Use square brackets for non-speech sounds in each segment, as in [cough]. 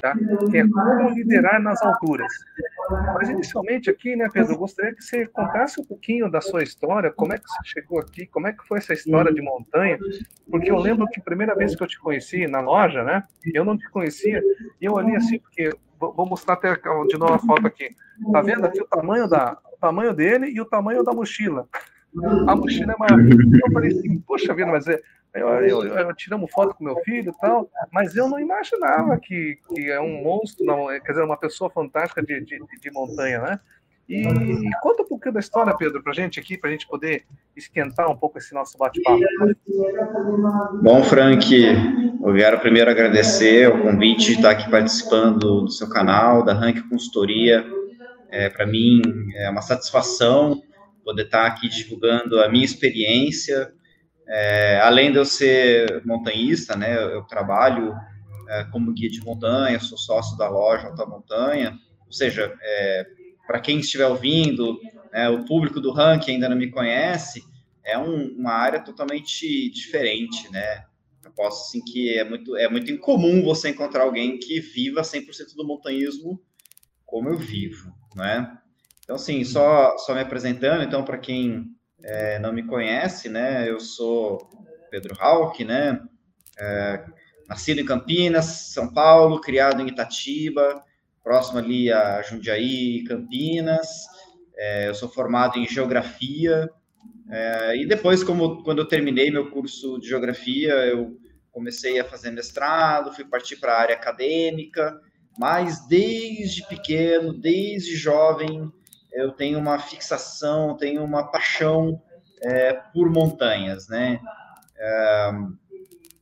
Tá? Que é como liderar nas alturas. Mas inicialmente aqui, né, Pedro, eu gostaria que você contasse um pouquinho da sua história, como é que você chegou aqui, como é que foi essa história de montanha, porque eu lembro que a primeira vez que eu te conheci na loja, né, eu não te conhecia, e eu olhei assim, porque vou mostrar até de novo a foto aqui. Tá vendo aqui o tamanho da, o tamanho dele e o tamanho da mochila. A mochila é maior. Eu falei assim, poxa vida, mas é, eu, eu, eu, tiramos foto com meu filho e tal, mas eu não imaginava que, que é um monstro, não, quer dizer, uma pessoa fantástica de, de, de montanha, né? E conta um pouquinho da história, Pedro, para gente aqui, para a gente poder esquentar um pouco esse nosso bate-papo. Bom, Frank, eu quero primeiro agradecer o convite de estar aqui participando do seu canal, da Rank Consultoria. É, para mim é uma satisfação poder estar aqui divulgando a minha experiência. É, além de eu ser montanhista, né, eu, trabalho é, como guia de montanha, sou sócio da loja Alta Montanha, ou seja, é, para quem estiver ouvindo, né, o público do ranking ainda não me conhece, é um, uma área totalmente diferente, né? Eu posso assim que é muito é muito incomum você encontrar alguém que viva 100% do montanhismo como eu vivo, né? Então assim, só só me apresentando, então para quem é, não me conhece, né? Eu sou Pedro Hauck, né? É, nascido em Campinas, São Paulo, criado em Itatiba, próximo ali a Jundiaí, Campinas. É, eu sou formado em geografia. É, e depois, como quando eu terminei meu curso de geografia, eu comecei a fazer mestrado, fui partir para a área acadêmica. Mas desde pequeno, desde jovem, eu tenho uma fixação, tenho uma paixão é, por montanhas, né? É,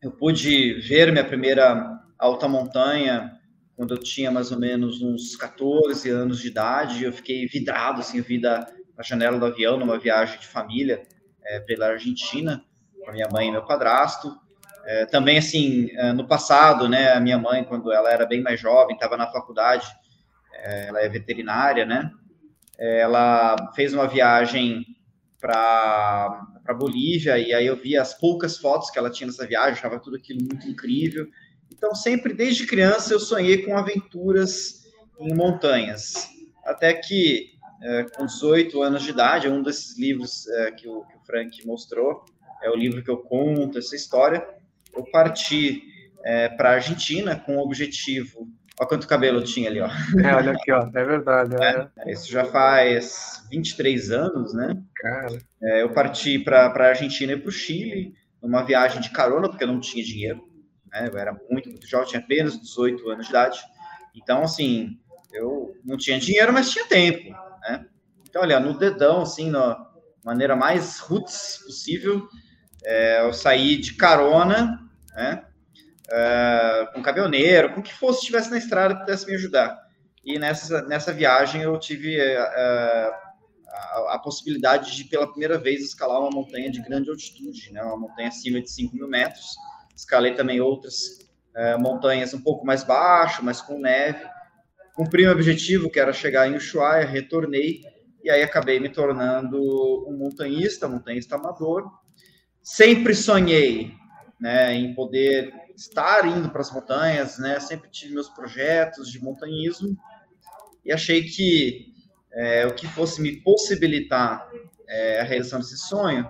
eu pude ver minha primeira alta montanha quando eu tinha mais ou menos uns 14 anos de idade, eu fiquei vidrado, assim, eu vi da, da janela do avião numa viagem de família é, pela Argentina, com a minha mãe e meu padrasto. É, também, assim, é, no passado, né, a minha mãe, quando ela era bem mais jovem, estava na faculdade, é, ela é veterinária, né, ela fez uma viagem para Bolívia, e aí eu vi as poucas fotos que ela tinha nessa viagem, achava tudo aquilo muito incrível, então, sempre desde criança eu sonhei com aventuras em montanhas. Até que, é, com 18 anos de idade, um desses livros é, que, o, que, o, Frank mostrou, é o livro que eu conto essa história, eu parti é, para a Argentina com o objetivo. Olha quanto cabelo tinha ali, ó. É, olha aqui, ó. É verdade. É. é isso já faz 23 anos, né? Cara. É, eu parti para a Argentina e para o Chile, numa viagem de carona, porque eu não tinha dinheiro né? Eu era muito, muito jovem, tinha apenas 18 anos de idade. Então, assim, eu não tinha dinheiro, mas tinha tempo, né? Então, olha, no dedão, assim, na maneira mais roots possível, é, eu saí de carona, né? É, com caminhoneiro, com o que fosse estivesse na estrada pudesse me ajudar. E nessa, nessa viagem eu tive é, a, a, possibilidade de, pela primeira vez, escalar uma montanha de grande altitude, né? uma montanha acima de 5 mil metros, escalei também outras é, montanhas um pouco mais baixo, mas com neve. Cumpri meu objetivo, que era chegar em Ushuaia, retornei, e aí acabei me tornando um montanhista, montanhista amador. Sempre sonhei né, em poder estar indo para as montanhas, né, sempre tive meus projetos de montanhismo, e achei que é, o que fosse me possibilitar é, a realização desse sonho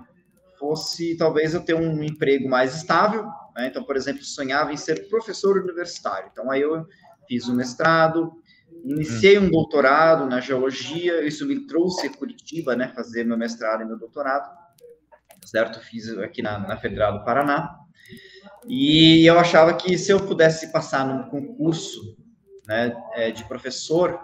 fosse talvez eu ter um emprego mais estável, né? Então, por exemplo, sonhava em ser professor universitário. Então, aí eu fiz um mestrado, iniciei um doutorado na geologia, isso me trouxe a Curitiba, né, fazer meu mestrado e meu doutorado, certo? Fiz aqui na, na Federal do Paraná. E eu achava que se eu pudesse passar num concurso né, é, de professor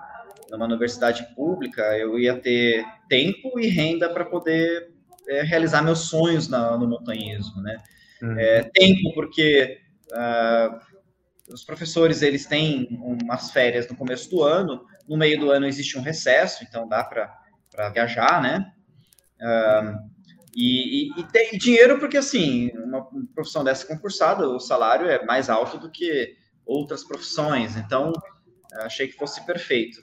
numa universidade pública, eu ia ter tempo e renda para poder é, realizar meus sonhos na, no montanhismo, né? Uhum. É, tempo, porque uh, os professores eles têm umas férias no começo do ano, no meio do ano existe um recesso, então dá para viajar, né? Uh, e, e, e, tem dinheiro porque, assim, uma profissão dessa concursada, o salário é mais alto do que outras profissões, então achei que fosse perfeito.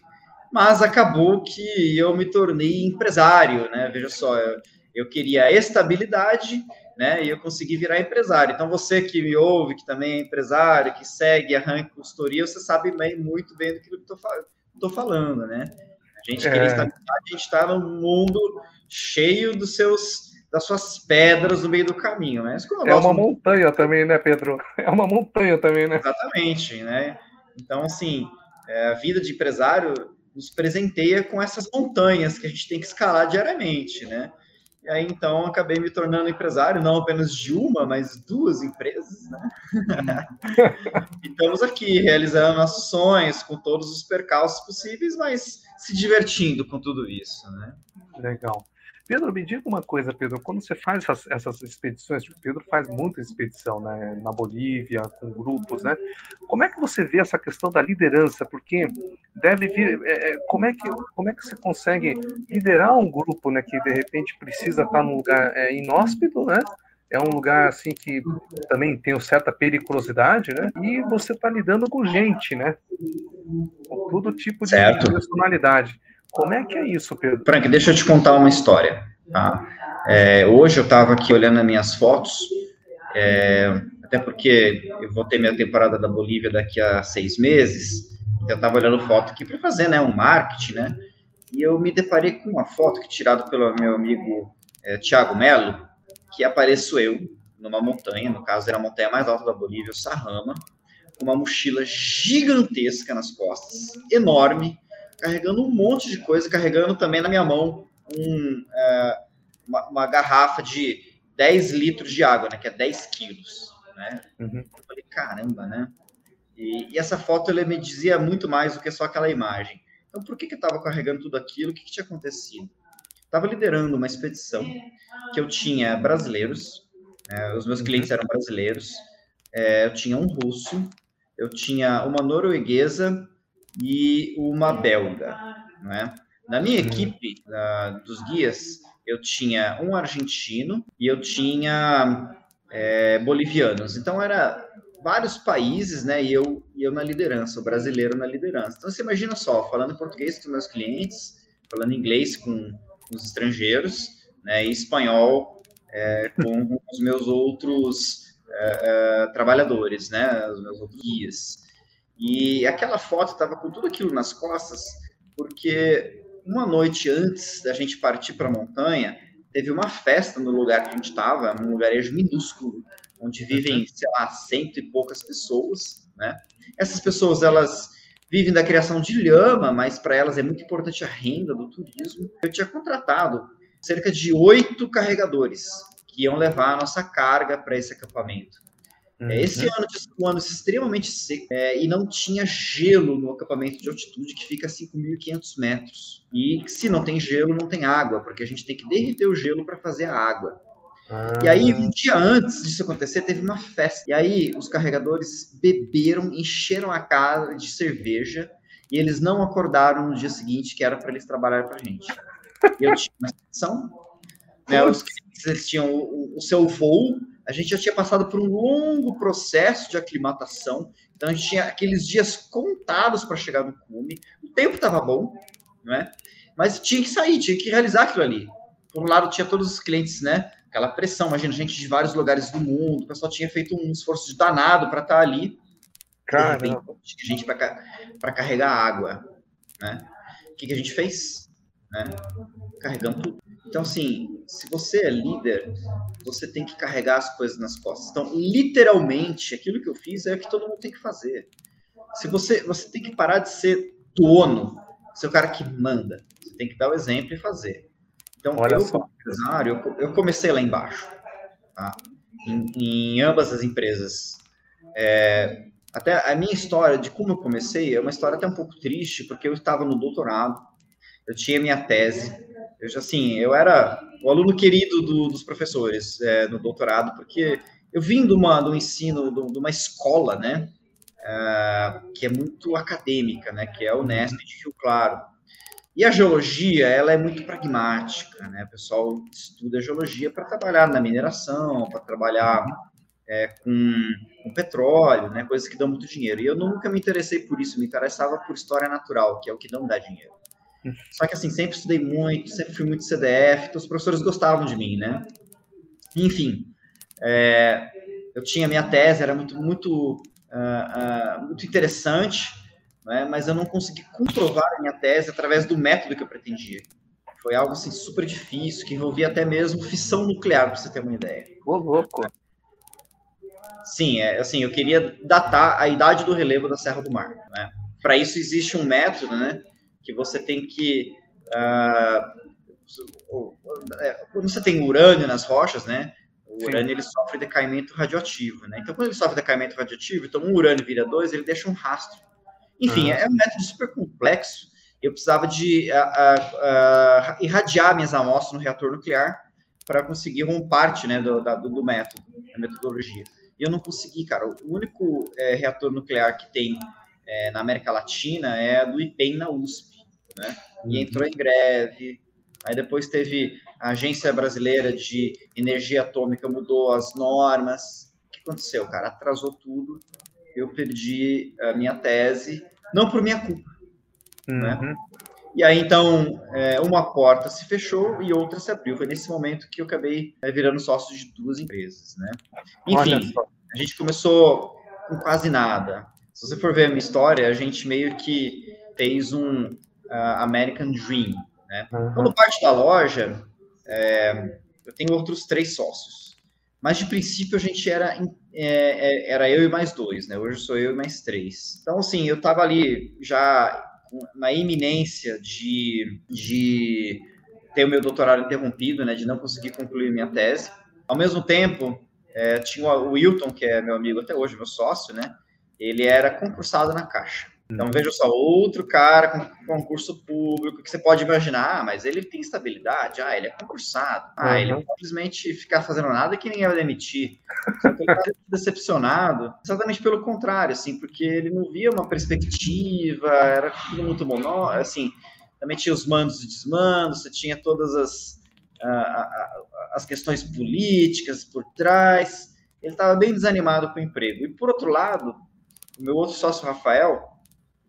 Mas acabou que eu me tornei empresário, né? Veja só, eu, eu queria estabilidade, né? E eu consegui virar empresário. Então, você que me ouve, que também é empresário, que segue a Rank Consultoria, você sabe bem, muito bem do que eu estou falando, né? A gente é. queria estar, a gente está num mundo cheio dos seus das suas pedras no meio do caminho, né? É uma montanha também, né, Pedro? É uma montanha também, né? Exatamente, né? Então, assim, é, a vida de empresário nos presenteia com essas montanhas que a gente tem que escalar diariamente, né? E aí, então, acabei me tornando empresário, não apenas de uma, mas duas empresas, né? [laughs] e estamos aqui realizando nossos sonhos com todos os percalços possíveis, mas se divertindo com tudo isso, né? Legal. Pedro, me diga uma coisa, Pedro, quando você faz essas, essas expedições, o Pedro faz muita expedição, né, na Bolívia, com grupos, né? Como é que você vê essa questão da liderança? Porque deve vir, é, é, como é que como é que você consegue liderar um grupo, né, que de repente precisa estar num lugar é, inóspito, né? É um lugar assim que também tem uma certa periculosidade, né? E você está lidando com gente, né? Com todo tipo de certo. personalidade. Como é que é isso, Pedro? Frank, deixa eu te contar uma história. Tá? É, hoje eu estava aqui olhando as minhas fotos, é, até porque eu vou ter minha temporada da Bolívia daqui a seis meses, então eu estava olhando foto aqui para fazer né, um marketing, né? E eu me deparei com uma foto que tirada pelo meu amigo é, Tiago Melo, que apareço eu numa montanha, no caso era a montanha mais alta da Bolívia, o Sarrama, com uma mochila gigantesca nas costas, enorme, carregando um monte de coisa, carregando também na minha mão um, é, uma, uma, garrafa de 10 litros de água, né? Que é 10 quilos, né? Uhum. Eu falei, caramba, né? E, e, essa foto ela me dizia muito mais do que só aquela imagem. Então, por que, que eu estava carregando tudo aquilo? O que, que tinha acontecido? Estava liderando uma expedição que eu tinha brasileiros, é, os meus uhum. clientes eram brasileiros, é, eu tinha um russo, eu tinha uma norueguesa e uma belga, né? Na minha equipe uh, dos guias, eu tinha um argentino e eu tinha é, bolivianos. Então, era vários países, né? E eu, e eu na liderança, o brasileiro na liderança. Então, você imagina só, falando português com meus clientes, falando inglês com os estrangeiros, né? E espanhol é, com [laughs] os meus outros é, é, trabalhadores, né? Os meus outros guias. E aquela foto estava com tudo aquilo nas costas, porque uma noite antes da gente partir para a montanha, teve uma festa no lugar que a gente estava, um lugarejo minúsculo, onde vivem, uhum. sei lá, cento e poucas pessoas, né? Essas pessoas, elas vivem da criação de lhama, mas para elas é muito importante a renda do turismo. Eu tinha contratado cerca de oito carregadores que iam levar a nossa carga para esse acampamento. Uhum. Esse ano tinha sido um ano extremamente seco é, e não tinha gelo no acampamento de altitude que fica a 5.500 metros. E se não tem gelo, não tem água, porque a gente tem que derreter o gelo para fazer a água. Ah. E aí, um dia antes disso acontecer, teve uma festa. E aí, os carregadores beberam, encheram a casa de cerveja e eles não acordaram no dia seguinte, que era para eles trabalharem para a gente. Eu tinha uma exceção, né, os eles tinham o, o seu voo a gente já tinha passado por um longo processo de aclimatação, então a gente tinha aqueles dias contados para chegar no cume, o tempo estava bom, né? mas tinha que sair, tinha que realizar aquilo ali. Por um lado, tinha todos os clientes, né? Aquela pressão, imagina, gente de vários lugares do mundo, o pessoal tinha feito um esforço de danado para estar tá ali. Caramba. Gente para carregar água, né? O que, que a gente fez? Né? Carregamos tudo. Então, assim, se você é líder, você tem que carregar as coisas nas costas. Então, literalmente, aquilo que eu fiz é o que todo mundo tem que fazer. Se você, você tem que parar de ser dono, ser o cara que manda. Você tem que dar o exemplo e fazer. Então, Olha eu, só. como empresário, eu, eu comecei lá embaixo, tá? em, em ambas as empresas. É, até a minha história de como eu comecei é uma história até um pouco triste, porque eu estava no doutorado, eu tinha minha tese, eu já, assim, eu era o aluno querido do, dos professores é, no doutorado, porque eu vim de, uma, de um ensino, de, uma escola, né, é, que é muito acadêmica, né, que é o Unesp de Rio Claro. E a geologia, ela é muito pragmática, né, o pessoal estuda a geologia para trabalhar na mineração, para trabalhar é, com, com, petróleo, né, coisas que dão muito dinheiro. E eu nunca me interessei por isso, me interessava por história natural, que é o que não dá dinheiro. Só que assim, sempre estudei muito, sempre fui muito CDF, então os professores gostavam de mim, né? Enfim, é, eu tinha minha tese, era muito, muito, uh, uh, muito interessante, né, mas eu não consegui comprovar a minha tese através do método que eu pretendia. Foi algo assim, super difícil, que envolvia até mesmo fissão nuclear, para você ter uma ideia. Ô, louco! Sim, é, assim, eu queria datar a idade do relevo da Serra do Mar. Né? Para isso existe um método, né, que você tem que uh, quando você tem urânio nas rochas, né, o urânio ele sofre decaimento radioativo, né? Então, quando ele sofre decaimento radioativo, então um urânio vira dois, ele deixa um rastro. Enfim, é um método super complexo. Eu precisava de irradiar minhas amostras no reator nuclear para conseguir uma parte né, do, do, do, método, da metodologia. E eu não consegui, cara. O único é, reator nuclear que tem é, na América Latina é do IPEM na USP, né? E uhum. entrou em greve, Aí depois teve a Agência Brasileira de Energia Atômica mudou as normas. O que aconteceu, cara? Atrasou tudo. Eu perdi a minha tese, não por minha culpa. Né? Uhum. Né? E aí, então, é, uma porta se fechou e outra se abriu. Foi nesse momento que eu acabei é, virando sócio de duas empresas, né? Enfim, a gente começou com quase nada. Se você for ver a minha história, a gente meio que fez um uh, American Dream, né? Uhum. Quando parte da loja, é, eu tenho outros três sócios. Mas de princípio a gente era, é, é, era eu e mais dois, né? Hoje sou eu e mais três. Então, assim, eu estava ali já na iminência de, de ter o meu doutorado interrompido, né? De não conseguir concluir minha tese. Ao mesmo tempo, é, tinha o Wilton, que é meu amigo até hoje, meu sócio, né? Ele era concursado na Caixa. Então, veja só, outro cara com concurso público, que você pode imaginar, ah, mas ele tem estabilidade, ah, ele é concursado, ah, uhum. ele não simplesmente ficar fazendo nada que ninguém vai demitir. Só que ele está [laughs] decepcionado, exatamente pelo contrário, assim, porque ele não via uma perspectiva, era tudo muito monó, assim, também tinha os mandos e desmandos, você tinha todas as, as questões políticas por trás, ele estava bem desanimado com o emprego. E, por outro lado, o meu outro sócio, Rafael,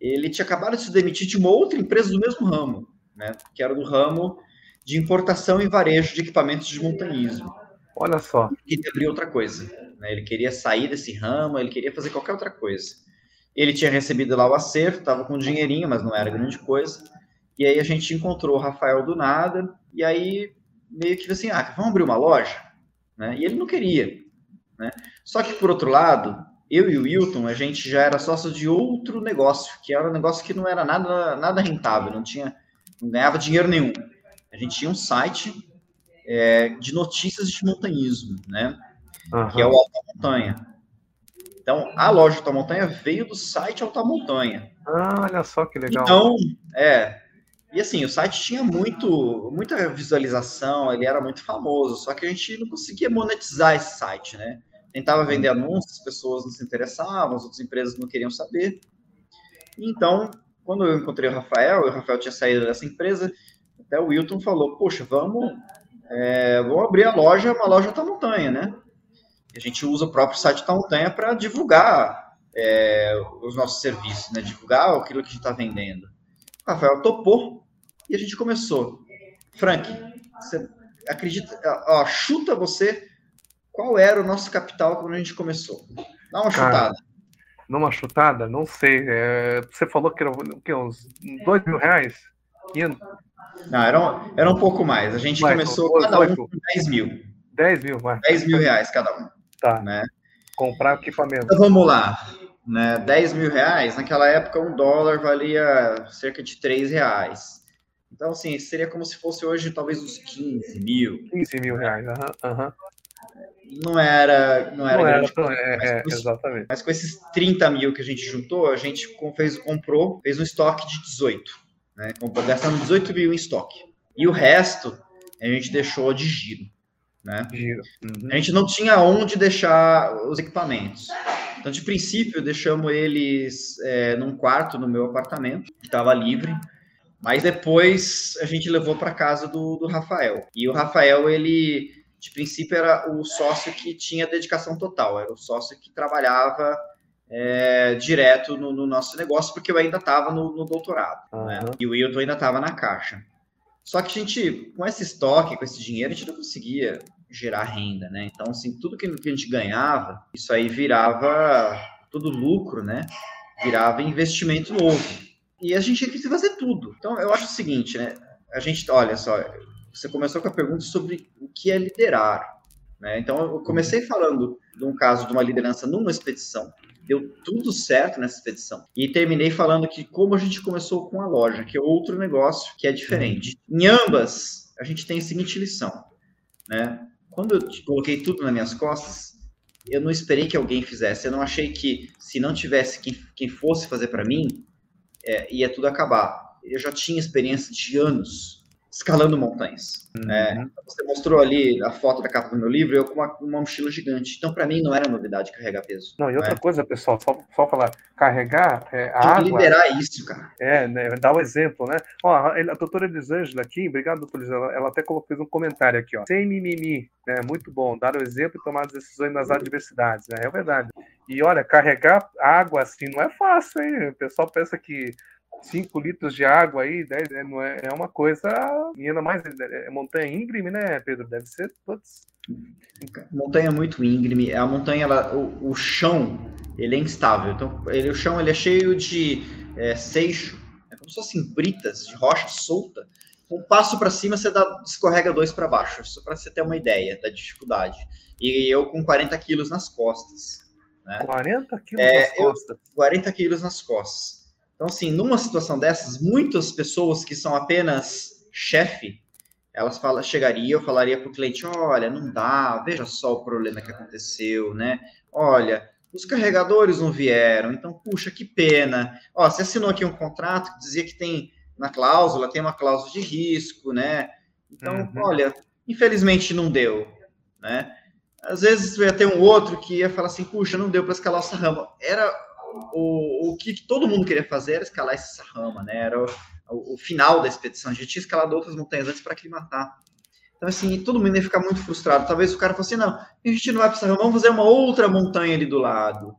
ele tinha acabado de se demitir de uma outra empresa do mesmo ramo, né, que era do ramo de importação e varejo de equipamentos de montanhismo. Olha só. Ele queria abrir outra coisa. Né, ele queria sair desse ramo, ele queria fazer qualquer outra coisa. Ele tinha recebido lá o acerto, estava com um dinheirinho, mas não era grande coisa. E aí a gente encontrou o Rafael do nada, e aí meio que assim, ah, vamos abrir uma loja? Né? E ele não queria. Né? Só que, por outro lado, eu e o Wilton, a gente já era sócio de outro negócio, que era um negócio que não era nada, nada rentável, não tinha, não ganhava dinheiro nenhum. A gente tinha um site é, de notícias de montanhismo, né? Uhum. Que é o Alta Montanha. Então, a loja Alta Montanha veio do site Alta Montanha. Ah, olha só que legal. Então, é. E assim, o site tinha muito, muita visualização, ele era muito famoso, só que a gente não conseguia monetizar esse site, né? Tentava vender anúncios, as pessoas não se interessavam, as outras empresas não queriam saber. Então, quando eu encontrei o Rafael, o Rafael tinha saído dessa empresa, até o Wilton falou, poxa, vamos, é, vamos abrir a loja, uma loja da montanha, né? a gente usa o próprio site da montanha para divulgar é, os nossos serviços, né? Divulgar aquilo que a gente está vendendo. O Rafael topou e a gente começou. Frank, você acredita, ó, chuta você qual era o nosso capital quando a gente começou? Dá uma Cara, chutada. Numa chutada? Não sei. É, você falou que era que, uns dois mil reais? Não, era um, era um pouco mais. A gente mais, começou cada um com 10 mil. 10 mil, vai. 10 mil reais cada um. Tá. Né? Comprar equipamento. Então vamos lá. Né, 10 mil reais, naquela época um dólar valia cerca de 3 reais. Então, assim, seria como se fosse hoje talvez uns 15 mil. 15 mil reais, aham. Uhum, uhum não era. Não era, não era é, mas, é, exatamente. Mas com esses 30 mil que a gente juntou, a gente fez, comprou, fez um estoque de 18. Né? Gastamos 18 mil em estoque. E o resto a gente deixou de giro. Né? Giro. Uhum. A gente não tinha onde deixar os equipamentos. Então, de princípio, deixamos eles é, num quarto no meu apartamento, que estava livre. Mas depois a gente levou para casa do, do Rafael. E o Rafael, ele de princípio era o sócio que tinha dedicação total, era o sócio que trabalhava é, direto no, no, nosso negócio, porque eu ainda estava no, no, doutorado, uhum. né? e o Wilton ainda estava na caixa. Só que a gente, com esse estoque, com esse dinheiro, a gente não conseguia gerar renda, né? Então, assim, tudo que a gente ganhava, isso aí virava tudo lucro, né? Virava investimento novo. E a gente tinha que fazer tudo. Então, eu acho o seguinte, né? A gente, olha só, você começou com a pergunta sobre o que é liderar. Né? Então, eu comecei falando de um caso de uma liderança numa expedição, deu tudo certo nessa expedição. E terminei falando que como a gente começou com a loja, que é outro negócio que é diferente. Em ambas, a gente tem a seguinte lição, né? Quando eu coloquei tudo nas minhas costas, eu não esperei que alguém fizesse. Eu não achei que se não tivesse quem, quem fosse fazer para mim, é, ia tudo acabar. Eu já tinha experiência de anos escalando montanhas. Uhum. É, você mostrou ali a foto da capa do meu livro, eu com uma, uma mochila gigante. Então, para mim, não era novidade carregar peso. Não, e outra é? coisa, pessoal, só, só falar, carregar é, a Tem água... liberar isso, cara. É, né, dá o um exemplo, né? Ó, a, a doutora Elisângela aqui, obrigado, doutora Elisângela, ela até colocou um comentário aqui, ó. Sem mimimi, né? Muito bom, dar o exemplo e tomar as decisões nas adversidades, né? É verdade. E olha, carregar água assim não é fácil, hein? O pessoal pensa que 5 litros de água aí, 10, né, não é, é uma coisa. E ainda mais, é, é montanha íngreme, né, Pedro? Deve ser. Putz. Montanha muito íngreme. A montanha, ela, o, o chão, ele é instável. Então, ele, o chão ele é cheio de é, seixo, é como se fossem britas de rocha solta. Um passo para cima, você dá, escorrega dois para baixo, só para você ter uma ideia da dificuldade. E eu com 40 quilos nas costas. Né? 40 quilos é, nas costas? Eu, 40 quilos nas costas. Então, assim, numa situação dessas, muitas pessoas que são apenas chefe, elas fala, chegariam, eu falaria para o cliente, olha, não dá, veja só o problema que aconteceu, né? Olha, os carregadores não vieram, então, puxa, que pena. Ó, você assinou aqui um contrato que dizia que tem na cláusula, tem uma cláusula de risco, né? Então, uhum. olha, infelizmente não deu, né? Às vezes ia ter um outro que ia falar assim, puxa, não deu para escalar essa rama. Era o, o que todo mundo queria fazer era escalar essa rama, né? Era o, o, o final da expedição. A gente tinha escalado outras montanhas antes para aclimatar. Então, assim, todo mundo ia ficar muito frustrado. Talvez o cara fosse assim, não, a gente não vai para essa rama, vamos fazer uma outra montanha ali do lado.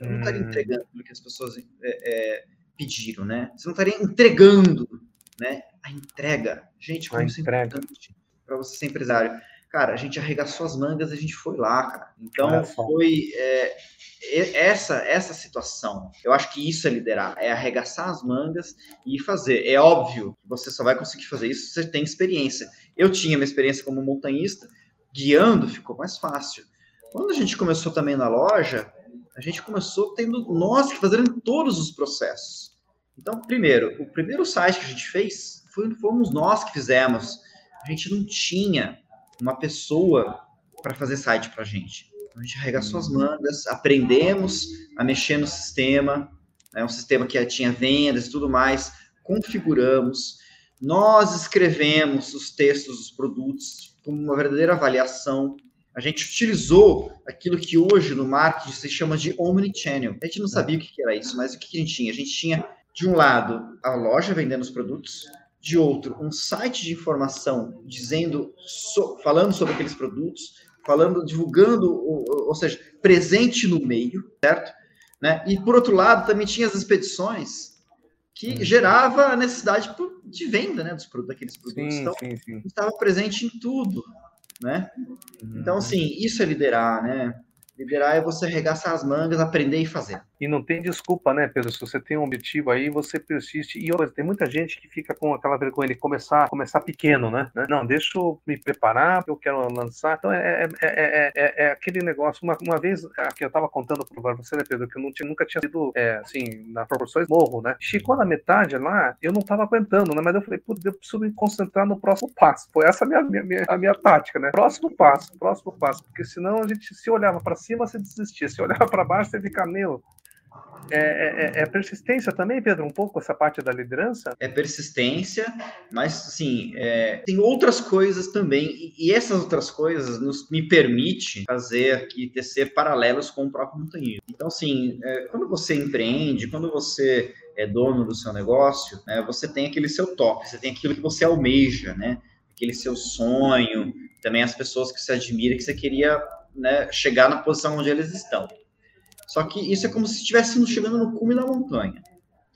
Eu não estaria hum. entregando o que as pessoas é, é, pediram, né? Você não estaria entregando, né? A entrega. Gente, como isso é importante para você ser empresário. Cara, a gente arregaçou as mangas, a gente foi lá, cara. Então, foi... É, essa essa situação, eu acho que isso é liderar, é arregaçar as mangas e fazer. É óbvio que você só vai conseguir fazer isso se você tem experiência. Eu tinha minha experiência como montanhista, guiando ficou mais fácil. Quando a gente começou também na loja, a gente começou tendo nós que fazerem todos os processos. Então, primeiro, o primeiro site que a gente fez foi, fomos nós que fizemos. A gente não tinha uma pessoa para fazer site para a gente. A gente arregaçou as mangas, aprendemos a mexer no sistema, né, um sistema que tinha vendas e tudo mais, configuramos, nós escrevemos os textos dos produtos com uma verdadeira avaliação. A gente utilizou aquilo que hoje no marketing se chama de omnichannel. A gente não sabia o que era isso, mas o que a gente tinha? A gente tinha, de um lado, a loja vendendo os produtos, de outro, um site de informação dizendo, so, falando sobre aqueles produtos, falando, divulgando, ou, ou seja, presente no meio, certo? Né? E por outro lado, também tinha as expedições que uhum. gerava a necessidade de venda, né, dos daqueles produtos. Sim, então, sim, sim. estava presente em tudo, né? Uhum. Então, assim, isso é liderar, né? Liderar é você arregaçar as mangas, aprender e fazer. E não tem desculpa, né, Pedro? Se você tem um objetivo aí, você persiste. E outra, tem muita gente que fica com aquela vergonha de começar, começar pequeno, né? Não, deixa eu me preparar, eu quero lançar. Então é, é, é, é, é aquele negócio. Uma, uma vez que eu estava contando para você, né, Pedro, que eu não tinha, nunca tinha sido assim, na proporções morro, né? Chegou na metade lá, eu não estava aguentando, né? Mas eu falei, putz, eu preciso me concentrar no próximo passo. Foi essa a minha, minha, a minha tática, né? Próximo passo, próximo passo. Porque senão a gente se olhava para cima, você desistia. Se olhava para baixo, você fica, meu, é, é, é, persistência também, Pedro, um pouco essa parte da liderança? É persistência, mas assim, é, tem outras coisas também, e, essas outras coisas nos, me permite fazer aqui, tecer paralelos com o próprio montanhismo. Então, assim, é, quando você empreende, quando você é dono do seu negócio, né, você tem aquele seu top, você tem aquilo que você almeja, né? Aquele seu sonho, também as pessoas que você admira, que você queria né, chegar na posição onde eles estão. Só que isso é como se estivéssemos chegando no cume da montanha.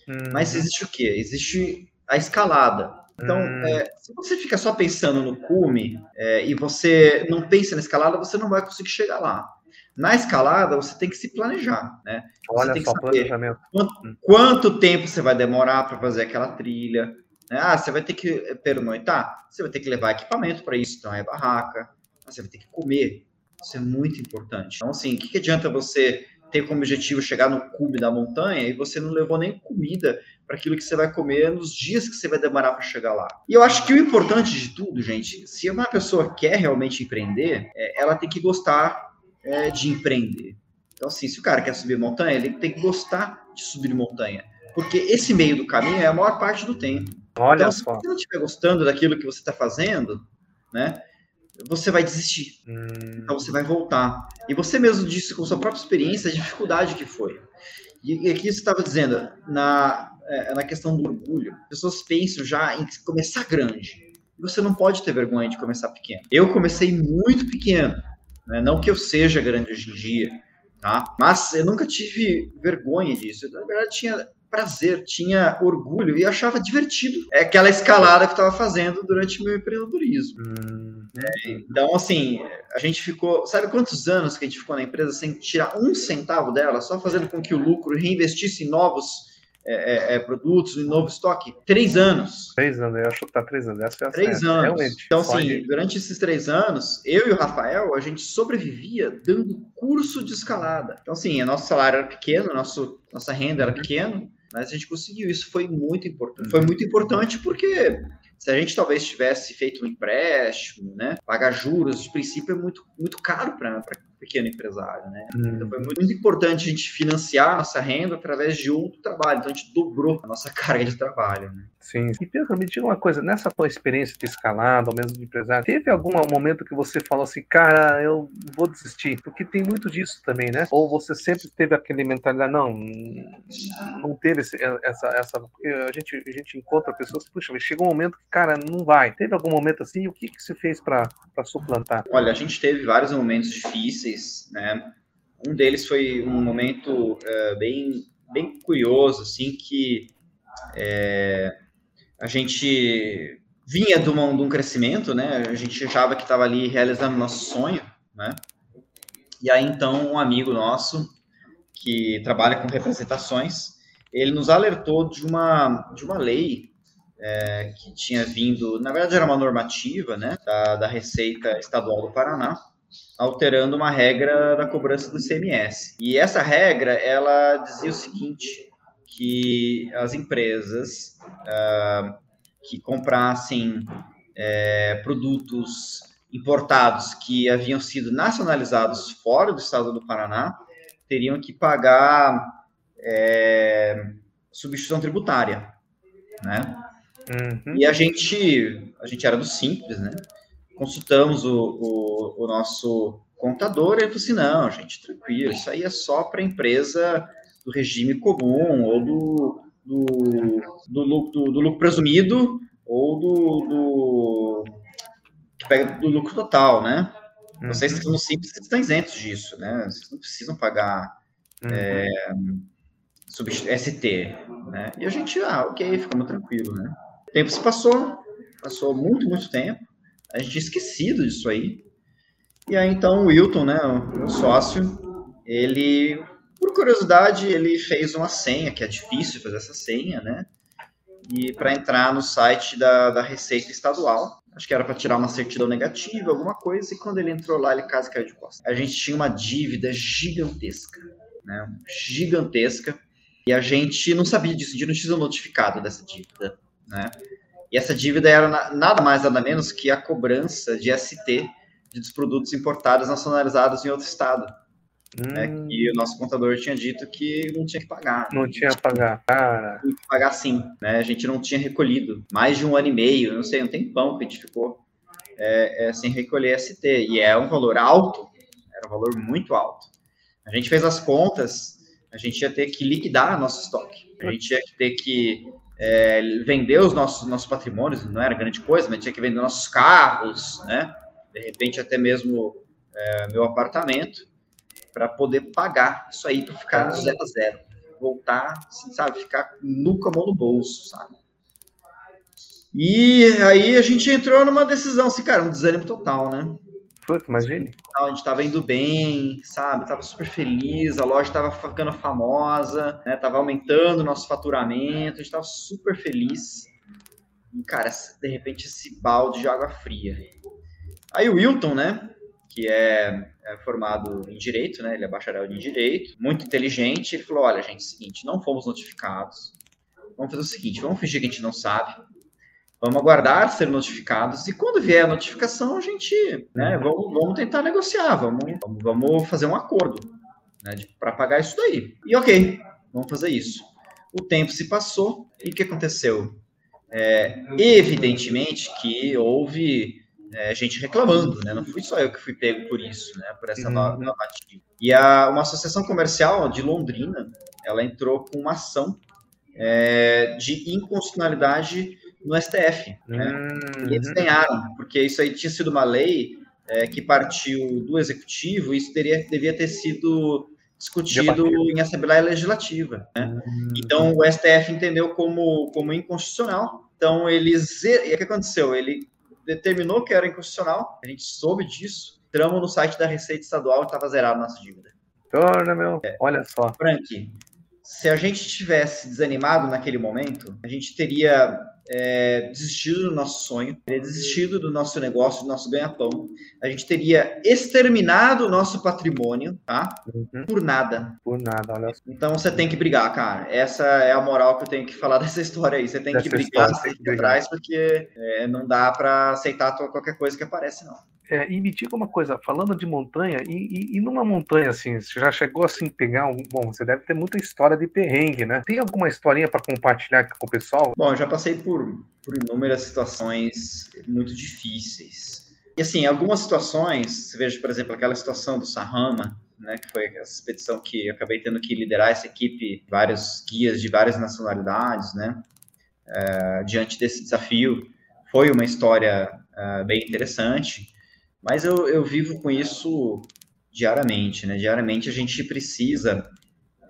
Uhum. Mas existe o quê? Existe a escalada. Então, hum. é, se você fica só pensando no cume é, e você não pensa na escalada, você não vai conseguir chegar lá. Na escalada, você tem que se planejar, né? Você Olha tem só, planejamento. Quanto, hum. quanto, tempo você vai demorar para fazer aquela trilha? Né? Ah, você vai ter que pernoitar? Você vai ter que levar equipamento para isso, então é barraca. Você vai ter que comer. Isso é muito importante. Então, assim, o que, que adianta você ter como objetivo chegar no cume da montanha e você não levou nem comida para aquilo que você vai comer nos dias que você vai demorar para chegar lá. E eu acho que o importante de tudo, gente, se uma pessoa quer realmente empreender, é, ela tem que gostar é, de empreender. Então, assim, se o cara quer subir montanha, ele tem que gostar de subir montanha. Porque esse meio do caminho é a maior parte do tempo. Olha então, só. Se você não estiver gostando daquilo que você está fazendo, né? Você vai desistir. Hum. Então você vai voltar. E você mesmo disse com sua própria experiência a dificuldade que foi. E, aqui você estava dizendo, na, é, na questão do orgulho, pessoas pensam já em começar grande. Você não pode ter vergonha de começar pequeno. Eu comecei muito pequeno. Né? Não que eu seja grande hoje em dia, tá? Mas eu nunca tive vergonha disso. Eu, na verdade, tinha prazer, tinha orgulho e achava divertido é aquela escalada que estava fazendo durante meu empreendedorismo. Hum, é, então, assim, a gente ficou. Sabe quantos anos que a gente ficou na empresa sem tirar um centavo dela, só fazendo com que o lucro reinvestisse em novos é, é, é produtos, em novo estoque? Três anos. Três anos, eu acho que tá três anos. Essa é três anos. Realmente. Então, assim, durante esses três anos, eu e o Rafael, a gente sobrevivia dando curso de escalada. Então, assim, nosso salário era pequeno, nosso, nossa renda era pequena mas a gente conseguiu. Isso foi muito importante. Foi muito importante porque se a gente talvez tivesse feito um empréstimo, né, pagar juros, de princípio é muito, muito caro para pequeno empresário, né? Hum. Então foi muito, muito, importante a gente financiar a nossa renda através de outro trabalho. Então a gente dobrou a nossa [laughs] carga de trabalho, né? Sim. E Pedro, me diga uma coisa, nessa tua experiência de escalada, ou mesmo de empresário, teve algum momento que você falou assim, cara, eu vou desistir? Porque tem muito disso também, né? Ou você sempre teve aquele mentalidade, não, não teve esse, essa, essa, a gente, a gente encontra pessoas, puxa, chegou um momento que, cara, não vai. Teve algum momento assim? E o que que você fez para suplantar? Olha, a gente teve vários momentos difíceis, né? Um deles foi um momento uh, bem, bem curioso, assim, que é, a gente vinha de, uma, de, um crescimento, né? A gente achava que estava ali realizando nosso sonho, né? E aí, então, um amigo nosso, que trabalha com representações, ele nos alertou de uma, de uma lei é, que tinha vindo, na verdade era uma normativa, né, da, da Receita Estadual do Paraná, alterando uma regra da cobrança do ICMS. E essa regra, ela dizia o seguinte, que as empresas uh, que comprassem é, produtos importados que haviam sido nacionalizados fora do estado do Paraná teriam que pagar é, substituição tributária, né? Uhum. E a gente, a gente era do simples, né? Consultamos o, o, o nosso contador e ele falou assim, não, gente, tranquilo, isso aí é só para empresa do regime comum ou do, do, do, do, do lucro presumido ou do, do pega do lucro total, né? Uhum. Vocês que são simples, vocês estão isentos disso, né? Vocês não precisam pagar uhum. é, ST, né? E a gente, ah, ok, ficamos tranquilos, né? O tempo se passou, passou muito, muito tempo, a gente tinha esquecido disso aí. E aí, então, o Wilton, né, o sócio, ele por curiosidade, ele fez uma senha, que é difícil fazer essa senha, né? E para entrar no site da, da Receita Estadual, acho que era para tirar uma certidão negativa, alguma coisa, e quando ele entrou lá, ele quase caiu de costas. A gente tinha uma dívida gigantesca, né? Gigantesca. E a gente não sabia disso, a gente não tinha notificado dessa dívida, né? E essa dívida era nada mais, nada menos que a cobrança de ST dos produtos importados nacionalizados em outro estado. Né, hum. Né, e o nosso contador tinha dito que não tinha que pagar. Não tinha que pagar, cara. Tinha que pagar sim, né? A gente não tinha recolhido. Mais de um ano e meio, não sei, um tempão que a gente ficou é, é, sem recolher ST. E é um valor alto, era um valor muito alto. A gente fez as contas, a gente ia ter que liquidar nosso estoque. A gente ia ter que é, vender os nossos, nossos patrimônios, não era grande coisa, mas tinha que vender nossos carros, né? De repente até mesmo é, meu apartamento para poder pagar isso aí, para ficar zero a zero. Voltar, assim, sabe? Ficar nunca mão no bolso, sabe? E aí a gente entrou numa decisão, assim, cara, um desânimo total, né? Puta, imagine. A gente tava indo bem, sabe? Tava super feliz, a loja tava ficando famosa, né? Tava aumentando o nosso faturamento, a gente tava super feliz. E, cara, de repente esse balde de água fria. Aí o Wilton, né? Que é, é formado em Direito, né? Ele é bacharel em Direito, muito inteligente. Ele falou, olha, gente, é seguinte, não fomos notificados. Vamos fazer o seguinte, vamos fingir que a gente não sabe Vamos aguardar ser notificados e quando vier a notificação, a gente, né, vamos, vamos tentar negociar, vamos, vamos fazer um acordo né, para pagar isso daí. E ok, vamos fazer isso. O tempo se passou e o que aconteceu? É, evidentemente que houve é, gente reclamando, né? Não fui só eu que fui pego por isso, né? Por essa uhum. normativa. E a, uma associação comercial de Londrina, ela entrou com uma ação é, de inconstitucionalidade no STF. Né? Hum, e eles ganharam, porque isso aí tinha sido uma lei é, que partiu do executivo, e isso teria, devia ter sido discutido em Assembleia Legislativa. Né? Hum. Então, o STF entendeu como, como inconstitucional. Então, eles. E o que aconteceu? Ele determinou que era inconstitucional, a gente soube disso, entramos no site da Receita Estadual e estava zerado nossa dívida. Torna, meu. É. Olha só. Frank, se a gente tivesse desanimado naquele momento, a gente teria é, desistido do nosso sonho, teria desistido do nosso negócio, do nosso ganha-pão. A gente teria exterminado o nosso patrimônio, tá? Uhum. Por nada. Por nada, olha só. Então você tem que brigar, cara. Essa é a moral que eu tenho que falar [laughs] dessa história aí. Você tem que brigar, você tem que atrás, porque é, não dá para aceitar qualquer coisa que aparece, não. É, e me diga uma coisa, falando de montanha, e, e, e, numa montanha assim, você já chegou assim pegar um. Bom, você deve ter muita história de perrengue, né? Tem alguma historinha para compartilhar com o pessoal? Bom, eu já passei por, por inúmeras situações muito difíceis. E assim, algumas situações, você veja, por exemplo, aquela situação do Sahama, né, que foi essa expedição que eu acabei tendo que liderar essa equipe, vários guias de várias nacionalidades, né? É, diante desse desafio, foi uma história é, bem interessante. Mas eu, eu vivo com isso diariamente, né? Diariamente a gente precisa,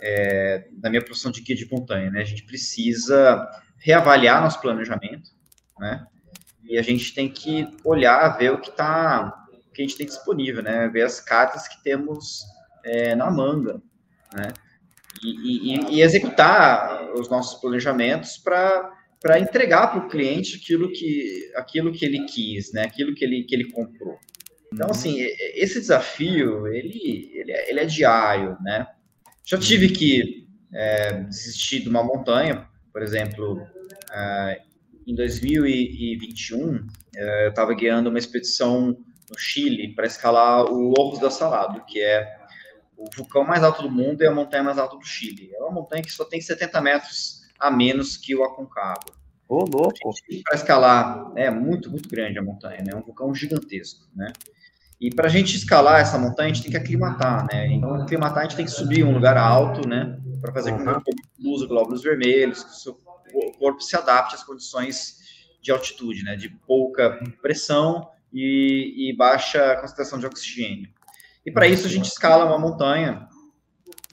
é, na minha profissão de guia de montanha, né? A gente precisa reavaliar nosso planejamento, né? E a gente tem que olhar, ver o que tá, o que a gente tem disponível, né? Ver as cartas que temos é, na manga, né? E, e, e executar os nossos planejamentos para para entregar para o cliente aquilo que, aquilo que ele quis, né? Aquilo que ele, que ele comprou. Então, assim, esse desafio, ele, ele, é, ele é diário, né? Já tive que é, desistir de uma montanha, por exemplo, é, em 2021, é, eu estava guiando uma expedição no Chile para escalar o Orros da Salado, que é o vulcão mais alto do mundo e a montanha mais alta do Chile. É uma montanha que só tem 70 metros a menos que o Aconcagua. Ô, louco! Para escalar, é muito, muito grande a montanha, né? É um vulcão gigantesco, né? E para a gente escalar essa montanha, a gente tem que aclimatar, né? Então, aclimatar, a gente tem que subir um lugar alto, né? Para fazer com que o corpo use glóbulos vermelhos, que o seu corpo se adapte às condições de altitude, né? De pouca pressão e, e baixa concentração de oxigênio. E para isso, a gente escala uma montanha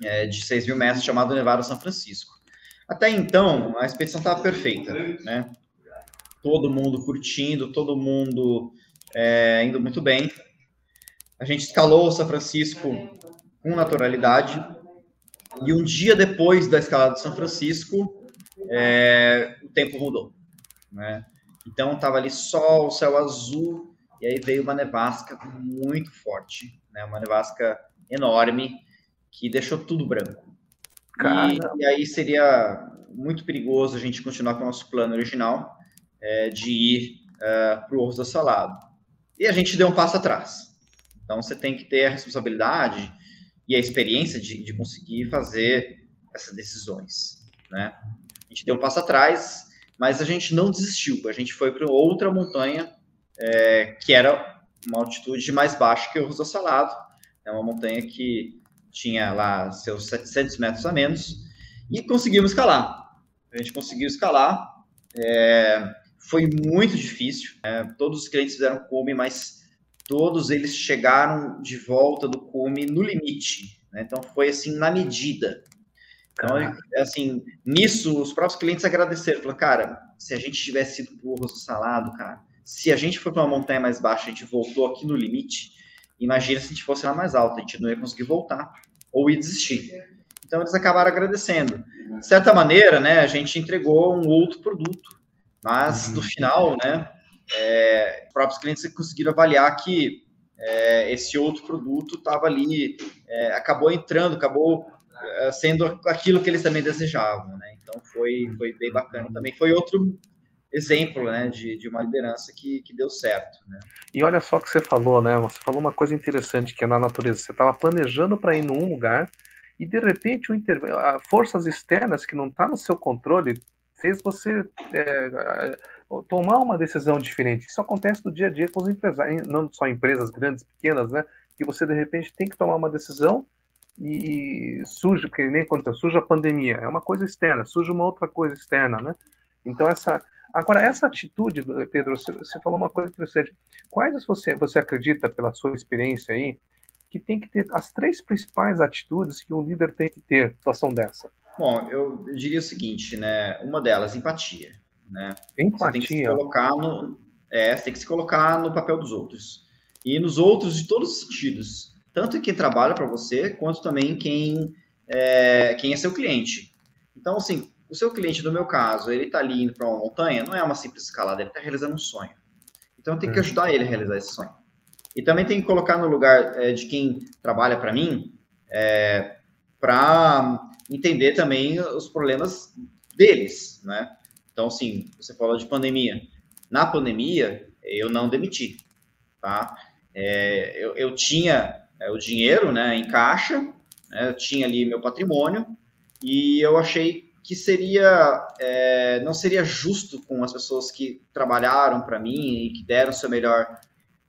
é, de 6 mil metros chamada Nevada São Francisco. Até então, a expedição estava perfeita, né? Todo mundo curtindo, todo mundo é, indo muito bem. A gente escalou São Francisco com naturalidade. E um dia depois da escalada de São Francisco, é, o tempo mudou. Né? Então estava ali sol, céu azul, e aí veio uma nevasca muito forte, né? uma nevasca enorme, que deixou tudo branco. E, e, aí seria muito perigoso a gente continuar com o nosso plano original é, de ir é, para o Orro da Salado. E a gente deu um passo atrás. Então, você tem que ter a responsabilidade e a experiência de, de conseguir fazer essas decisões, né? A gente deu um passo atrás, mas a gente não desistiu. A gente foi para outra montanha é, que era uma altitude mais baixa que o Rosa Salado. É uma montanha que tinha lá seus 700 metros a menos e conseguimos escalar. A gente conseguiu escalar. É, foi muito difícil. É, todos os clientes fizeram come, mas todos eles chegaram de volta do cume no limite. Né? Então foi assim na medida. Então, assim, nisso, os próprios clientes agradeceram. Falaram, cara, se a gente tivesse sido pro arroz salado, cara, se a gente for para uma montanha mais baixa, a gente voltou aqui no limite, imagina se a gente fosse lá mais alta, a gente não ia conseguir voltar, ou ia desistir. Então, eles acabaram agradecendo. De certa maneira, né, a gente entregou um outro produto, mas no uhum. final, né, é, os próprios clientes conseguiram avaliar que é, esse outro produto estava ali, é, acabou entrando, acabou é, sendo aquilo que eles também desejavam, né? Então foi, foi bem bacana também. Foi outro exemplo, né, de, de uma liderança que, que deu certo, né? E olha só o que você falou, né? Você falou uma coisa interessante que é na natureza. Você estava planejando para ir num lugar e de repente o inter... forças externas que não está no seu controle fez você é, tomar uma decisão diferente. Isso acontece no dia a dia com os empresários, não só empresas grandes, pequenas, né? Que você de repente tem que tomar uma decisão e, surge, porque nem quando surge a pandemia, é uma coisa externa, surge uma outra coisa externa, né? Então essa agora essa atitude, Pedro, você, você falou uma coisa interessante. Quais você você acredita pela sua experiência aí que tem que ter as três principais atitudes que um líder tem que ter em situação dessa? Bom, eu diria o seguinte, né? Uma delas, empatia né? Empatia. Você tem que se colocar no, é, tem que se colocar no papel dos outros. E nos outros de todos os sentidos. Tanto quem trabalha para você, quanto também quem é, quem é seu cliente. Então, assim, o seu cliente, no meu caso, ele está ali indo para uma montanha, não é uma simples escalada, ele está realizando um sonho. Então, tem que hum. ajudar ele a realizar esse sonho. E também tem que colocar no lugar é, de quem trabalha para mim, é, para entender também os problemas deles, né? Então, assim, você falou de pandemia. Na pandemia, eu não demiti, tá? É, eu, eu, tinha é, o dinheiro, né, em caixa, né, eu tinha ali meu patrimônio, e eu achei que seria, é, não seria justo com as pessoas que trabalharam para mim e que deram o seu melhor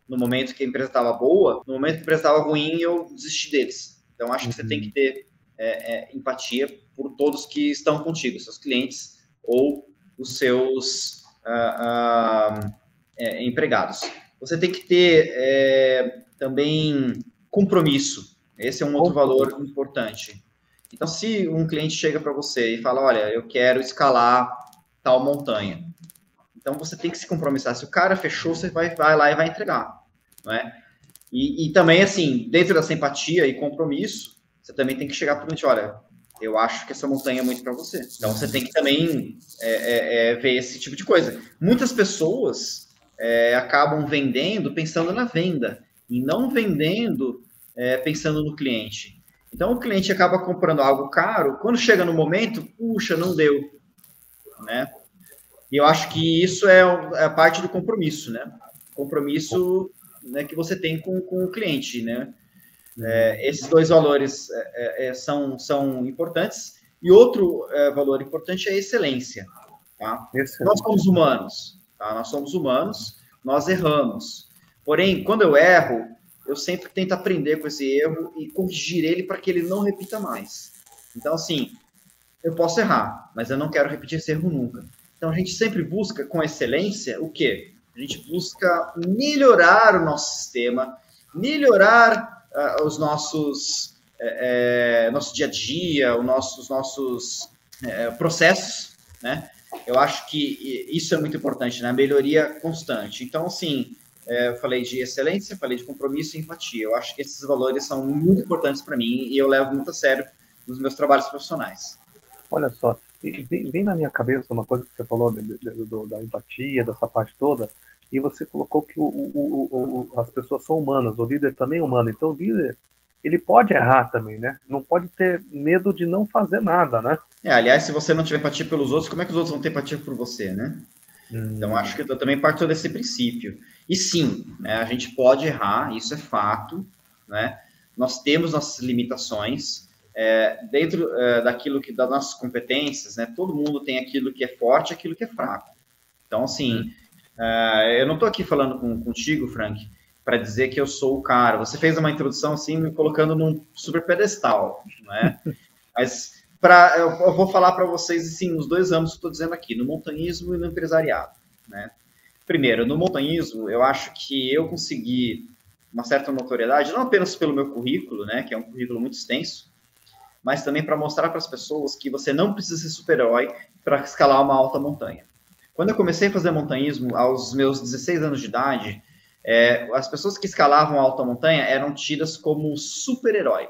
no momento que a empresa estava boa, no momento que a empresa estava ruim, eu desisti deles. Então, acho que você tem que ter é, é, empatia por todos que estão contigo, seus clientes ou os seus uh, uh, é, empregados. Você tem que ter é, também compromisso. Esse é um outro valor importante. Então, se um cliente chega para você e fala, olha, eu quero escalar tal montanha, então você tem que se compromissar. Se o cara fechou, você vai, vai lá e vai entregar, não é? E, e também, assim, dentro da simpatia e compromisso, você também tem que chegar para o cliente, olha, eu acho que essa montanha é muito para você. Então você tem que também é, é, é, ver esse tipo de coisa. Muitas pessoas é, acabam vendendo pensando na venda e não vendendo é, pensando no cliente. Então o cliente acaba comprando algo caro, quando chega no momento, puxa, não deu, né? E eu acho que isso é, a parte do compromisso, né? Compromisso né, que você tem com, com o cliente, né? É, esses dois valores é, é, é, são, são importantes. E outro é, valor importante é a excelência. Tá? Nós somos humanos, tá? nós somos humanos, nós erramos. Porém, quando eu erro, eu sempre tento aprender com esse erro e corrigir ele para que ele não repita mais. Então, assim, eu posso errar, mas eu não quero repetir esse erro nunca. Então, a gente sempre busca com excelência o quê? A gente busca melhorar o nosso sistema, melhorar uh, os nossos é, é, nosso dia a dia, os nossos, nossos é, processos, né? Eu acho que isso é muito importante, né? Melhoria constante. Então, assim, é, eu falei de excelência, falei de compromisso e empatia. Eu acho que esses valores são muito importantes para mim e eu levo muito a sério nos meus trabalhos profissionais. Olha só, vem, vem na minha cabeça uma coisa que você falou de, de, de, da empatia, dessa parte toda e você colocou que o, o, o, as pessoas são humanas, o líder também é humano. Então, o líder, ele pode errar também, né? Não pode ter medo de não fazer nada, né? É, aliás, se você não tiver empatia pelos outros, como é que os outros vão ter empatia por você, né? Hum. Então, acho que eu também parto desse princípio. E sim, né, a gente pode errar, isso é fato, né? Nós temos nossas limitações, é, dentro é, daquilo que das nossas competências, né? Todo mundo tem aquilo que é forte, aquilo que é fraco. Então, assim, hum Uh, eu não estou aqui falando com, contigo, Frank, para dizer que eu sou o cara. Você fez uma introdução assim, me colocando num super pedestal, né? [laughs] Mas para eu, eu, vou falar para vocês assim, nos dois âmbitos que estou dizendo aqui, no montanhismo e no empresariado, né? Primeiro, no montanhismo, eu acho que eu consegui uma certa notoriedade, não apenas pelo meu currículo, né, que é um currículo muito extenso, mas também para mostrar para as pessoas que você não precisa ser super-herói para escalar uma alta montanha. Quando eu comecei a fazer montanhismo, aos meus 16 anos de idade, é, as pessoas que escalavam a alta montanha eram tidas como super-herói.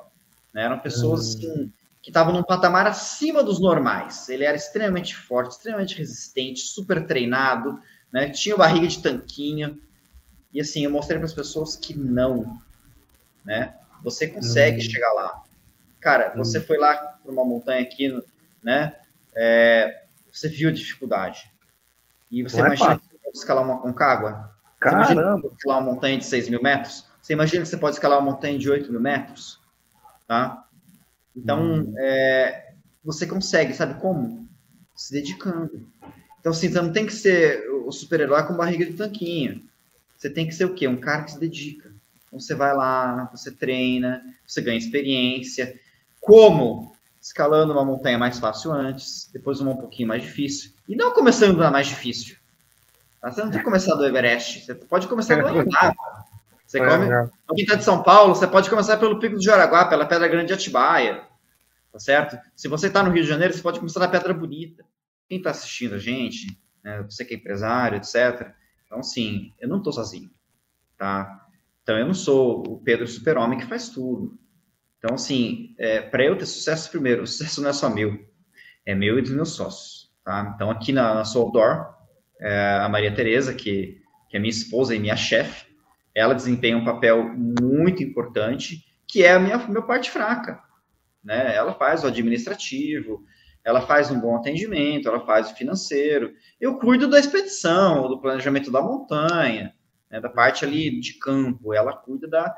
Né? Eram pessoas uhum. assim, que estavam num patamar acima dos normais. Ele era extremamente forte, extremamente resistente, super treinado, né? tinha barriga de tanquinho. E assim, eu mostrei para as pessoas que não. Né? Você consegue uhum. chegar lá. Cara, você foi lá para uma montanha aqui, né? É, você viu a dificuldade. E você Não imagina é que você pode escalar uma Concagua? Caramba! escalar uma montanha de 6 mil metros? Você imagina que você pode escalar uma montanha de 8 mil metros? Tá? Então, hum. é, você consegue, sabe como? Se dedicando. Então, assim, você não tem que ser o super-herói com barriga de tanquinho. Você tem que ser o quê? Um cara que se dedica. Então, você vai lá, você treina, você ganha experiência, como? Escalando uma montanha mais fácil antes, depois uma um pouquinho mais difícil. E não começando na mais difícil. Tá? Você não tem que começar do Everest. Você pode começar do Aranguá. [laughs] Você come. É. Quem está de São Paulo, você pode começar pelo Pico do Jaraguá, pela Pedra Grande de Atibaia. Tá certo? Se você está no Rio de Janeiro, você pode começar na Pedra Bonita. Quem está assistindo a gente, né, você que é empresário, etc. Então, sim, eu não estou sozinho. Tá? Então, eu não sou o Pedro Super-Homem que faz tudo. Então, assim, é, para eu ter sucesso, primeiro, o sucesso não é só meu, é meu e dos meus sócios. Tá? Então, aqui na, na Soldor, é, a Maria Tereza, que, que é minha esposa e minha chefe, ela desempenha um papel muito importante, que é a minha, minha parte fraca. Né? Ela faz o administrativo, ela faz um bom atendimento, ela faz o financeiro. Eu cuido da expedição, do planejamento da montanha, né, da parte ali de campo. Ela cuida da,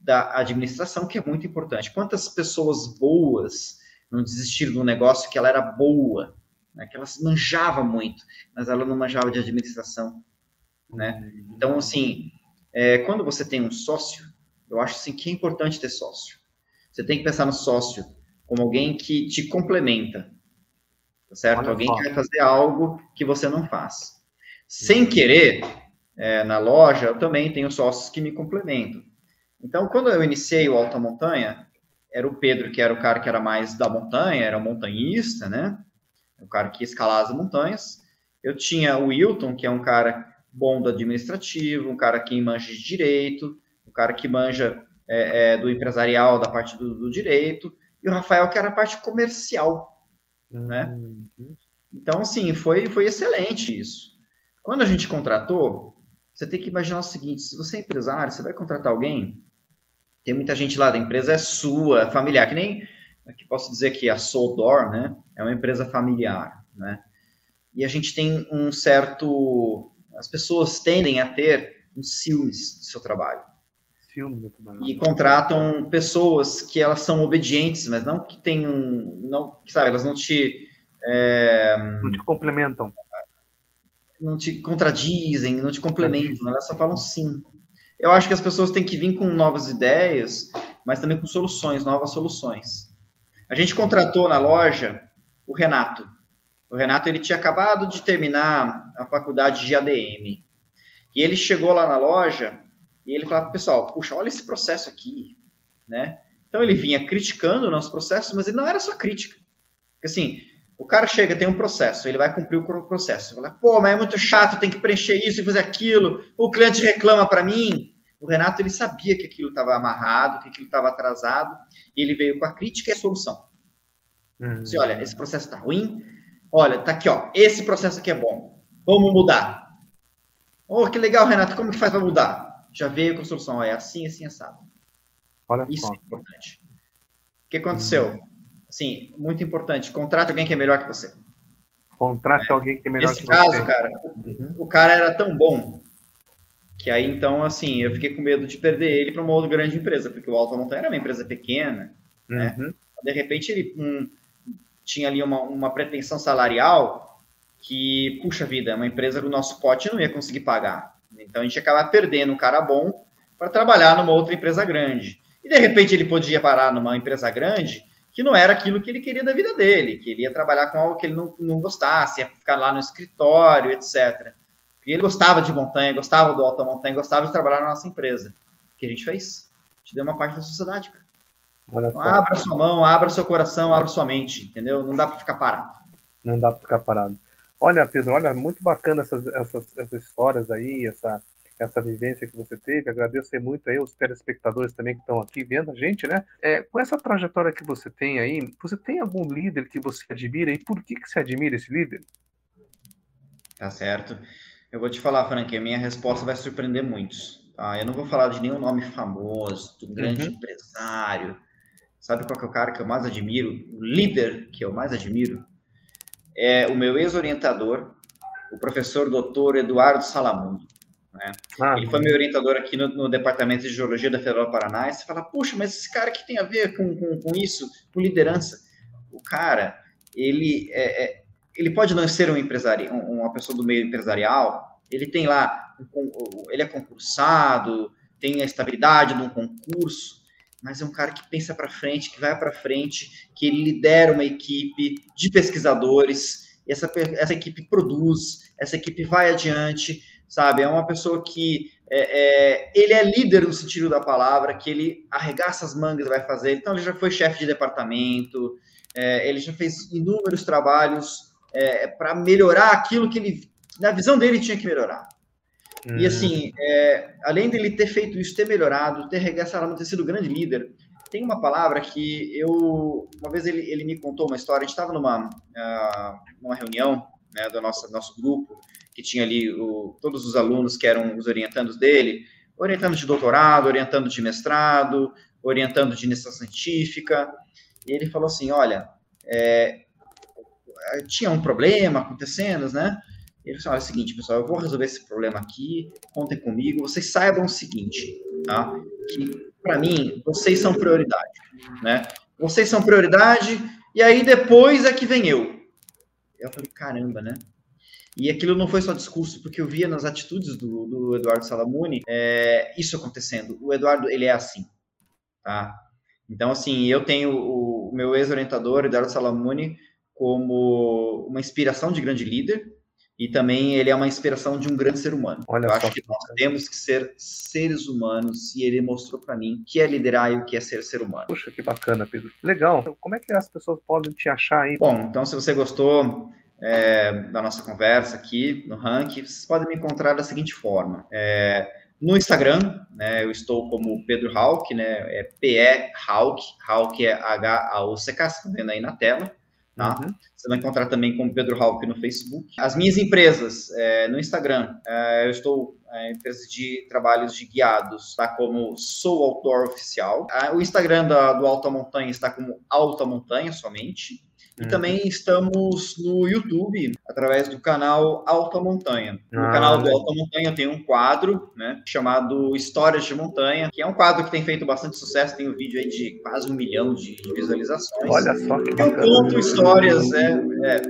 da administração, que é muito importante. Quantas pessoas boas não desistiram do negócio que ela era boa, né? que ela manjava muito, mas ela não manjava de administração, né? Então, assim, é, quando você tem um sócio, eu acho assim que é importante ter sócio. Você tem que pensar no sócio como alguém que te complementa, tá certo? Olha alguém que vai fazer algo que você não faz. Sem querer, é, na loja, eu também tenho sócios que me complementam. Então, quando eu iniciei o Alta Montanha, era o Pedro, que era o cara que era mais da montanha, era montanhista, né? O cara que escalava as montanhas. Eu tinha o Wilton, que é um cara bom do administrativo, um cara que manja de direito, um cara que manja é, é, do empresarial, da parte do, do, direito, e o Rafael, que era a parte comercial, né? Uhum. Então, assim, foi, foi excelente isso. Quando a gente contratou, você tem que imaginar o seguinte: se você é empresário, você vai contratar alguém tem muita gente lá da empresa é sua, é familiar, que nem que posso dizer que a Soldor, né, é uma empresa familiar, né? E a gente tem um certo as pessoas tendem a ter um ciúmes do seu trabalho. Ciúmes do trabalho. E contratam pessoas que elas são obedientes, mas não que tenham, não, sabe, elas não te é, não te complementam. Não te contradizem, não te complementam, elas só falam sim eu acho que as pessoas têm que vir com novas ideias, mas também com soluções, novas soluções. A gente contratou na loja o Renato. O Renato ele tinha acabado de terminar a faculdade de ADM. E ele chegou lá na loja e ele falava, pessoal, puxa, olha esse processo aqui, né? Então ele vinha criticando o nosso processo, mas ele não era só crítica. Porque assim, o cara chega, tem um processo, ele vai cumprir o processo. Fala, pô, mas é muito chato, tem que preencher isso e fazer aquilo. O cliente reclama para mim. O Renato ele sabia que aquilo estava amarrado, que aquilo estava atrasado, e ele veio com a crítica e a solução. Uhum. Disse, olha, esse processo está ruim. Olha, tá aqui, ó. Esse processo aqui é bom. Vamos mudar. Oh, que legal, Renato. Como que faz para mudar? Já veio com a solução. É assim, assim, assado. Olha Isso só. é importante. O que aconteceu? Uhum assim, muito importante, contrate alguém que é melhor que você. Contrate é. alguém que é melhor Nesse que caso, você. cara, uhum. o cara era tão bom que aí, então, assim, eu fiquei com medo de perder ele para uma outra grande empresa, porque o Alta Montanha era uma empresa pequena, né? uhum. né? De repente, ele um, tinha ali uma, uma pretensão salarial que, puxa vida, uma empresa do nosso pote não ia conseguir pagar. Então, a gente ia acabar perdendo um cara bom para trabalhar numa outra empresa grande. E, de repente, ele podia parar numa empresa grande que não era aquilo que ele queria da vida dele, que ele ia trabalhar com algo que ele não, não gostasse, ia ficar lá no escritório, etc. E ele gostava de montanha, gostava do alta montanha, gostava de trabalhar na nossa empresa. O que a gente fez? A gente deu uma parte da sociedade, cara. Então, abra sua mão, abra seu coração, abra sua mente, entendeu? Não dá para ficar parado. Não dá para ficar parado. Olha, Pedro, olha, muito bacana essas, essas, essas histórias aí, essa, essa vivência que você teve. Agradeço muito aí os telespectadores também que estão aqui vendo a gente, né? É, com essa trajetória que você tem aí, você tem algum líder que você admira e por que, que você admira esse líder? Tá certo. Eu vou te falar, Frank, a minha resposta vai surpreender muitos. Tá? Eu não vou falar de nenhum nome famoso, um grande uhum. empresário. Sabe qual que é o cara que eu mais admiro? O líder que eu mais admiro? É o meu ex-orientador, o professor doutor Eduardo Salamundo. Né? Ah, ele foi meu orientador aqui no, no, Departamento de Geologia da Federal do Paraná. E você fala, puxa, mas esse cara que tem a ver com, com, com isso, com liderança? O cara, ele, é, é, ele pode não ser um empresário, uma pessoa do meio empresarial, ele tem lá, ele é concursado, tem a estabilidade de um concurso, mas é um cara que pensa para frente, que vai para frente, que ele lidera uma equipe de pesquisadores, essa, essa equipe produz, essa equipe vai adiante, sabe? É uma pessoa que é, é, ele é líder no sentido da palavra, que ele arregaça as mangas e vai fazer. Então, ele já foi chefe de departamento, é, ele já fez inúmeros trabalhos é, para melhorar aquilo que ele, na visão dele, tinha que melhorar. Hum. E assim, é, além dele ter feito isso, ter melhorado, ter arregaçado, ter sido grande líder, tem uma palavra que eu. Uma vez ele, ele me contou uma história, a gente estava numa, uh, numa reunião né, do nosso, nosso grupo, que tinha ali o, todos os alunos que eram os orientandos dele, orientando de doutorado, orientando de mestrado, orientando de iniciação científica, e ele falou assim, olha, é, tinha um problema acontecendo, né? Ele falou assim, olha, é o seguinte, pessoal, eu vou resolver esse problema aqui, contem comigo, vocês saibam o seguinte, tá? Que, para mim, vocês são prioridade, né? Vocês são prioridade, e aí depois é que vem eu. Eu falei, caramba, né? E aquilo não foi só discurso, porque eu via nas atitudes do, do Eduardo Salamuni é, isso acontecendo. O Eduardo, ele é assim, tá? Então, assim, eu tenho o, o meu ex-orientador, Eduardo Salamuni, como uma inspiração de grande líder, e também ele é uma inspiração de um grande ser humano. Olha eu acho que nós temos que ser seres humanos e ele mostrou para mim que é liderar e o que é ser ser humano. Puxa, que bacana, Pedro. Legal. Como é que as pessoas podem te achar aí? Bom, então se você gostou, é, da nossa conversa aqui no Rank, vocês podem me encontrar da seguinte forma. É, no Instagram, né, eu estou como Pedro Hawk, né, é P-E Hawk, Hawk é H-A-U-C-K, você está vendo aí na tela. Tá? Uhum. Você vai encontrar também como Pedro Hawk no Facebook. As minhas empresas, é, no Instagram, é, eu estou é, empresa de trabalhos de guiados, tá como Sou Autor Oficial. Ah, o Instagram da, do Alta Montanha está como Alta Montanha somente. E uhum. também estamos no YouTube, através do canal Alta Montanha. No ah, canal do Alta Montanha tem um quadro, né, chamado Histórias de Montanha, que é um quadro que tem feito bastante sucesso, tem um vídeo aí de quase um milhão de visualizações. Olha só que Eu conto histórias, é, é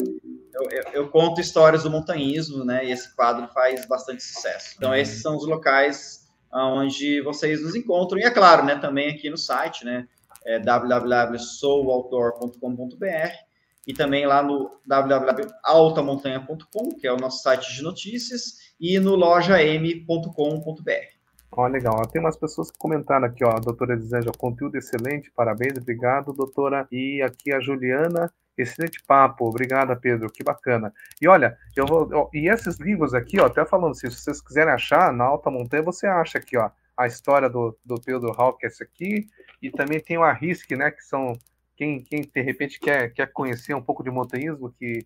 eu, eu, eu, conto histórias do montanhismo, né, e esse quadro faz bastante sucesso. Então, uhum. esses são os locais onde vocês nos encontram. E é claro, né, também aqui no site, né, é www.souautor.com.br e também lá no www.altamontanha.com, que é o nosso site de notícias, e no lojam.com.br. Ó, legal. Tem umas pessoas que comentaram aqui, ó, a doutora Elisângela, conteúdo excelente, parabéns, obrigado, doutora. E aqui a Juliana, excelente papo, obrigada, Pedro, que bacana. E olha, eu vou, ó, e esses livros aqui, ó, até falando assim, se vocês quiserem achar, na Alta Montanha, você acha aqui, ó, a história do, do Pedro esse aqui, e também tem o Arrisque, né, que são quem, quem de repente quer, quer conhecer um pouco de montanhismo, que,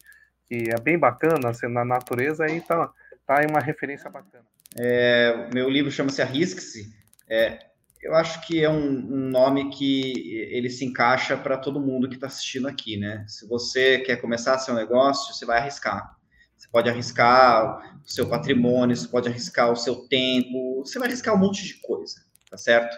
que é bem bacana assim, na natureza, aí tá, tá uma referência bacana. É, meu livro chama-se Arrisque-se. É, eu acho que é um, um, nome que ele se encaixa para todo mundo que está assistindo aqui, né? Se você quer começar seu negócio, você vai arriscar. Você pode arriscar o seu patrimônio, você pode arriscar o seu tempo, você vai arriscar um monte de coisa, tá certo?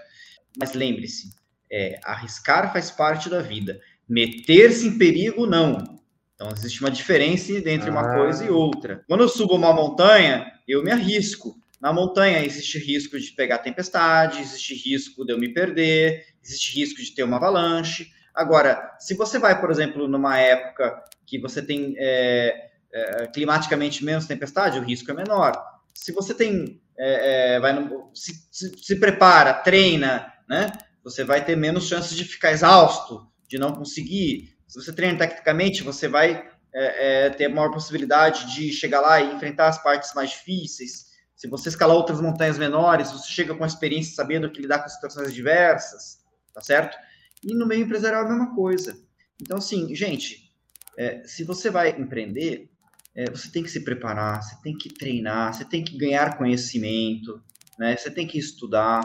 Mas lembre-se, é, arriscar faz parte da vida. Meter-se em perigo, não. Então, existe uma diferença entre uma ah. coisa e outra. Quando eu subo uma montanha, eu me arrisco. Na montanha existe risco de pegar tempestade, existe risco de eu me perder, existe risco de ter uma avalanche. Agora, se você vai, por exemplo, numa época que você tem é, é, climaticamente menos tempestade, o risco é menor. Se você tem, é, é vai no, se, se, se, prepara, treina, né? Você vai ter menos chances de ficar exausto, de não conseguir. Se você treina tecnicamente, você vai é, é, ter maior possibilidade de chegar lá e enfrentar as partes mais difíceis. Se você escalar outras montanhas menores, você chega com a experiência sabendo que lidar com situações diversas, tá certo? E no meio empresarial é a mesma coisa. Então, assim, gente, é, se você vai empreender, é, você tem que se preparar, você tem que treinar, você tem que ganhar conhecimento, né? Você tem que estudar.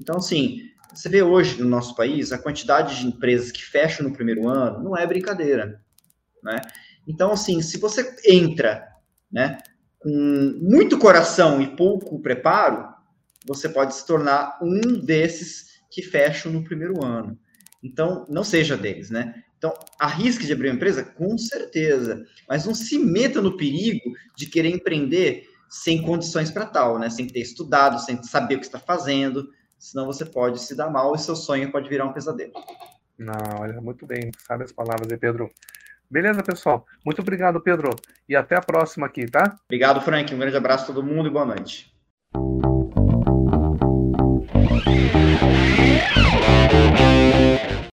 Então, assim, você vê hoje no nosso país a quantidade de empresas que fecham no primeiro ano não é brincadeira, né? Então, assim, se você entra, né, com muito coração e pouco preparo, você pode se tornar um desses que fecham no primeiro ano. Então, não seja deles, né? Então, arrisque de abrir uma empresa? Com certeza. Mas não se meta no perigo de querer empreender sem condições para tal, né? Sem ter estudado, sem saber o que está fazendo, senão você pode se dar mal e seu sonho pode virar um pesadelo. Não, olha, muito bem, sabe as palavras aí, Pedro. Beleza, pessoal? Muito obrigado, Pedro. E até a próxima aqui, tá? Obrigado, Frank. Um grande abraço a todo mundo e boa noite.